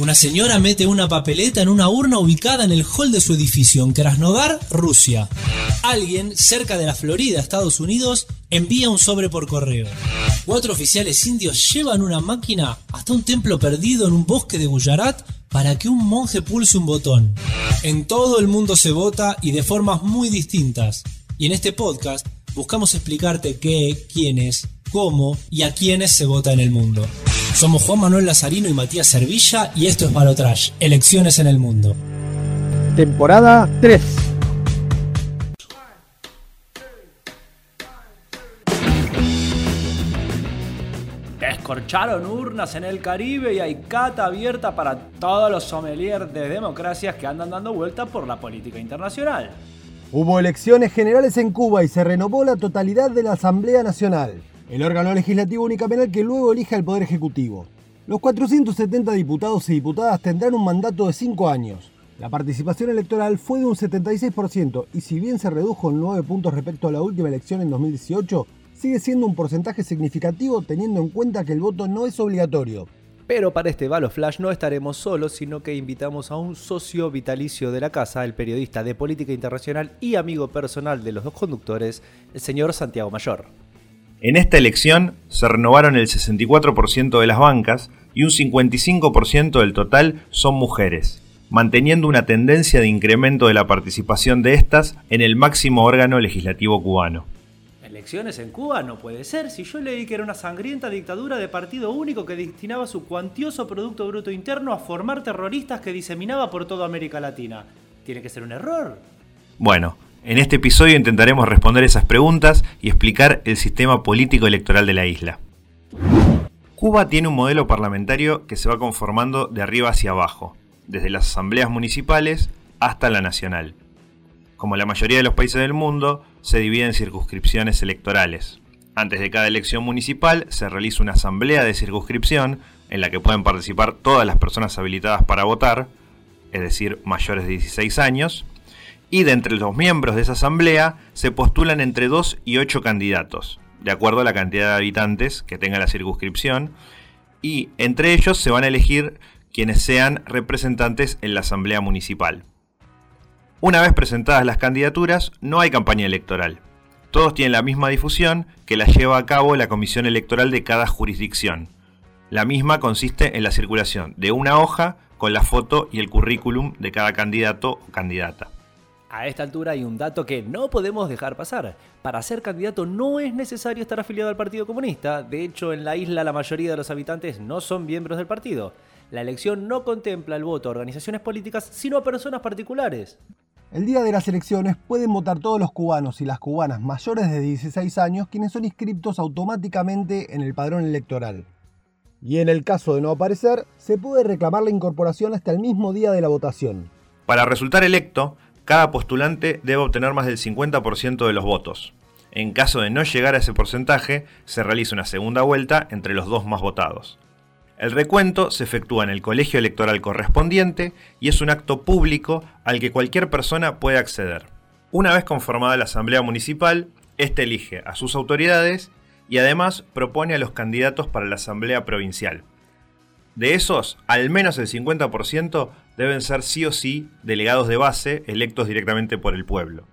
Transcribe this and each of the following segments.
Una señora mete una papeleta en una urna ubicada en el hall de su edificio en Krasnodar, Rusia. Alguien, cerca de la Florida, Estados Unidos, envía un sobre por correo. Cuatro oficiales indios llevan una máquina hasta un templo perdido en un bosque de Gujarat para que un monje pulse un botón. En todo el mundo se vota y de formas muy distintas. Y en este podcast buscamos explicarte qué, quiénes, cómo y a quiénes se vota en el mundo. Somos Juan Manuel Lazarino y Matías Servilla y esto es Balotrash, Elecciones en el Mundo. Temporada 3. Escorcharon urnas en el Caribe y hay cata abierta para todos los sommeliers de democracias que andan dando vuelta por la política internacional. Hubo elecciones generales en Cuba y se renovó la totalidad de la Asamblea Nacional el órgano legislativo unicameral que luego elija el Poder Ejecutivo. Los 470 diputados y diputadas tendrán un mandato de 5 años. La participación electoral fue de un 76% y si bien se redujo en 9 puntos respecto a la última elección en 2018, sigue siendo un porcentaje significativo teniendo en cuenta que el voto no es obligatorio. Pero para este Balo Flash no estaremos solos, sino que invitamos a un socio vitalicio de la casa, el periodista de política internacional y amigo personal de los dos conductores, el señor Santiago Mayor. En esta elección se renovaron el 64% de las bancas y un 55% del total son mujeres, manteniendo una tendencia de incremento de la participación de estas en el máximo órgano legislativo cubano. Elecciones en Cuba no puede ser si yo leí que era una sangrienta dictadura de partido único que destinaba su cuantioso Producto Bruto Interno a formar terroristas que diseminaba por toda América Latina. Tiene que ser un error. Bueno, en este episodio intentaremos responder esas preguntas y explicar el sistema político electoral de la isla. Cuba tiene un modelo parlamentario que se va conformando de arriba hacia abajo, desde las asambleas municipales hasta la nacional. Como la mayoría de los países del mundo, se divide en circunscripciones electorales. Antes de cada elección municipal se realiza una asamblea de circunscripción en la que pueden participar todas las personas habilitadas para votar, es decir, mayores de 16 años, y de entre los miembros de esa asamblea se postulan entre 2 y 8 candidatos, de acuerdo a la cantidad de habitantes que tenga la circunscripción, y entre ellos se van a elegir quienes sean representantes en la asamblea municipal. Una vez presentadas las candidaturas, no hay campaña electoral. Todos tienen la misma difusión que la lleva a cabo la comisión electoral de cada jurisdicción. La misma consiste en la circulación de una hoja con la foto y el currículum de cada candidato o candidata. A esta altura hay un dato que no podemos dejar pasar. Para ser candidato no es necesario estar afiliado al Partido Comunista. De hecho, en la isla la mayoría de los habitantes no son miembros del partido. La elección no contempla el voto a organizaciones políticas, sino a personas particulares. El día de las elecciones pueden votar todos los cubanos y las cubanas mayores de 16 años quienes son inscriptos automáticamente en el padrón electoral. Y en el caso de no aparecer, se puede reclamar la incorporación hasta el mismo día de la votación. Para resultar electo, cada postulante debe obtener más del 50% de los votos. En caso de no llegar a ese porcentaje, se realiza una segunda vuelta entre los dos más votados. El recuento se efectúa en el colegio electoral correspondiente y es un acto público al que cualquier persona puede acceder. Una vez conformada la Asamblea Municipal, éste elige a sus autoridades y además propone a los candidatos para la Asamblea Provincial. De esos, al menos el 50% deben ser sí o sí delegados de base electos directamente por el pueblo.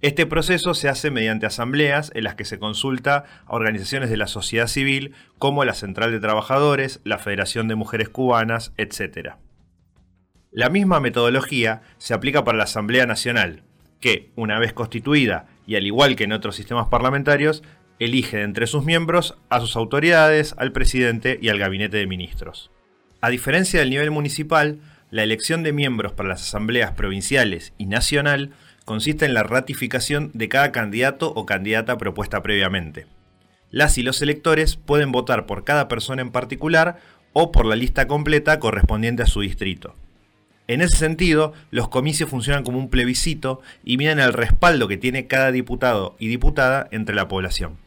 Este proceso se hace mediante asambleas en las que se consulta a organizaciones de la sociedad civil como la Central de Trabajadores, la Federación de Mujeres Cubanas, etc. La misma metodología se aplica para la Asamblea Nacional, que, una vez constituida y al igual que en otros sistemas parlamentarios, elige entre sus miembros a sus autoridades, al presidente y al gabinete de ministros. A diferencia del nivel municipal, la elección de miembros para las asambleas provinciales y nacional consiste en la ratificación de cada candidato o candidata propuesta previamente. Las y los electores pueden votar por cada persona en particular o por la lista completa correspondiente a su distrito. En ese sentido, los comicios funcionan como un plebiscito y miran el respaldo que tiene cada diputado y diputada entre la población.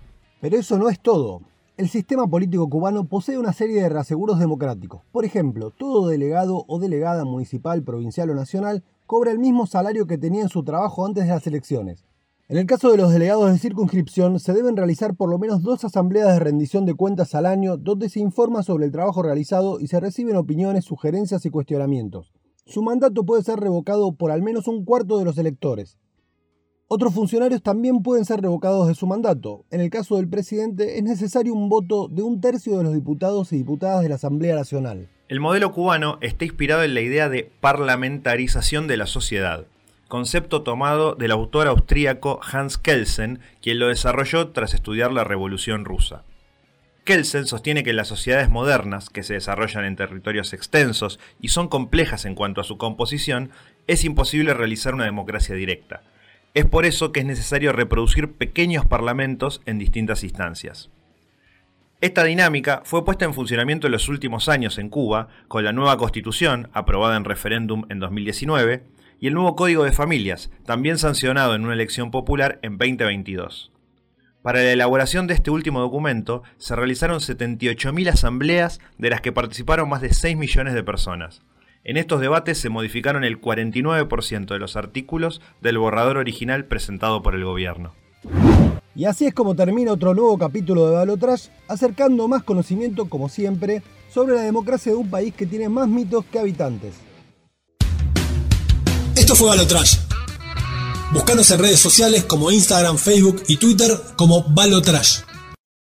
Pero eso no es todo. El sistema político cubano posee una serie de reaseguros democráticos. Por ejemplo, todo delegado o delegada municipal, provincial o nacional cobra el mismo salario que tenía en su trabajo antes de las elecciones. En el caso de los delegados de circunscripción, se deben realizar por lo menos dos asambleas de rendición de cuentas al año donde se informa sobre el trabajo realizado y se reciben opiniones, sugerencias y cuestionamientos. Su mandato puede ser revocado por al menos un cuarto de los electores. Otros funcionarios también pueden ser revocados de su mandato. En el caso del presidente es necesario un voto de un tercio de los diputados y diputadas de la Asamblea Nacional. El modelo cubano está inspirado en la idea de parlamentarización de la sociedad concepto tomado del autor austríaco Hans Kelsen, quien lo desarrolló tras estudiar la Revolución rusa. Kelsen sostiene que las sociedades modernas, que se desarrollan en territorios extensos y son complejas en cuanto a su composición, es imposible realizar una democracia directa. Es por eso que es necesario reproducir pequeños parlamentos en distintas instancias. Esta dinámica fue puesta en funcionamiento en los últimos años en Cuba con la nueva constitución, aprobada en referéndum en 2019, y el nuevo Código de Familias, también sancionado en una elección popular en 2022. Para la elaboración de este último documento se realizaron 78.000 asambleas de las que participaron más de 6 millones de personas. En estos debates se modificaron el 49% de los artículos del borrador original presentado por el gobierno. Y así es como termina otro nuevo capítulo de Balotrash, acercando más conocimiento, como siempre, sobre la democracia de un país que tiene más mitos que habitantes. Esto fue Balotrash. Búscanos en redes sociales como Instagram, Facebook y Twitter como Balotrash.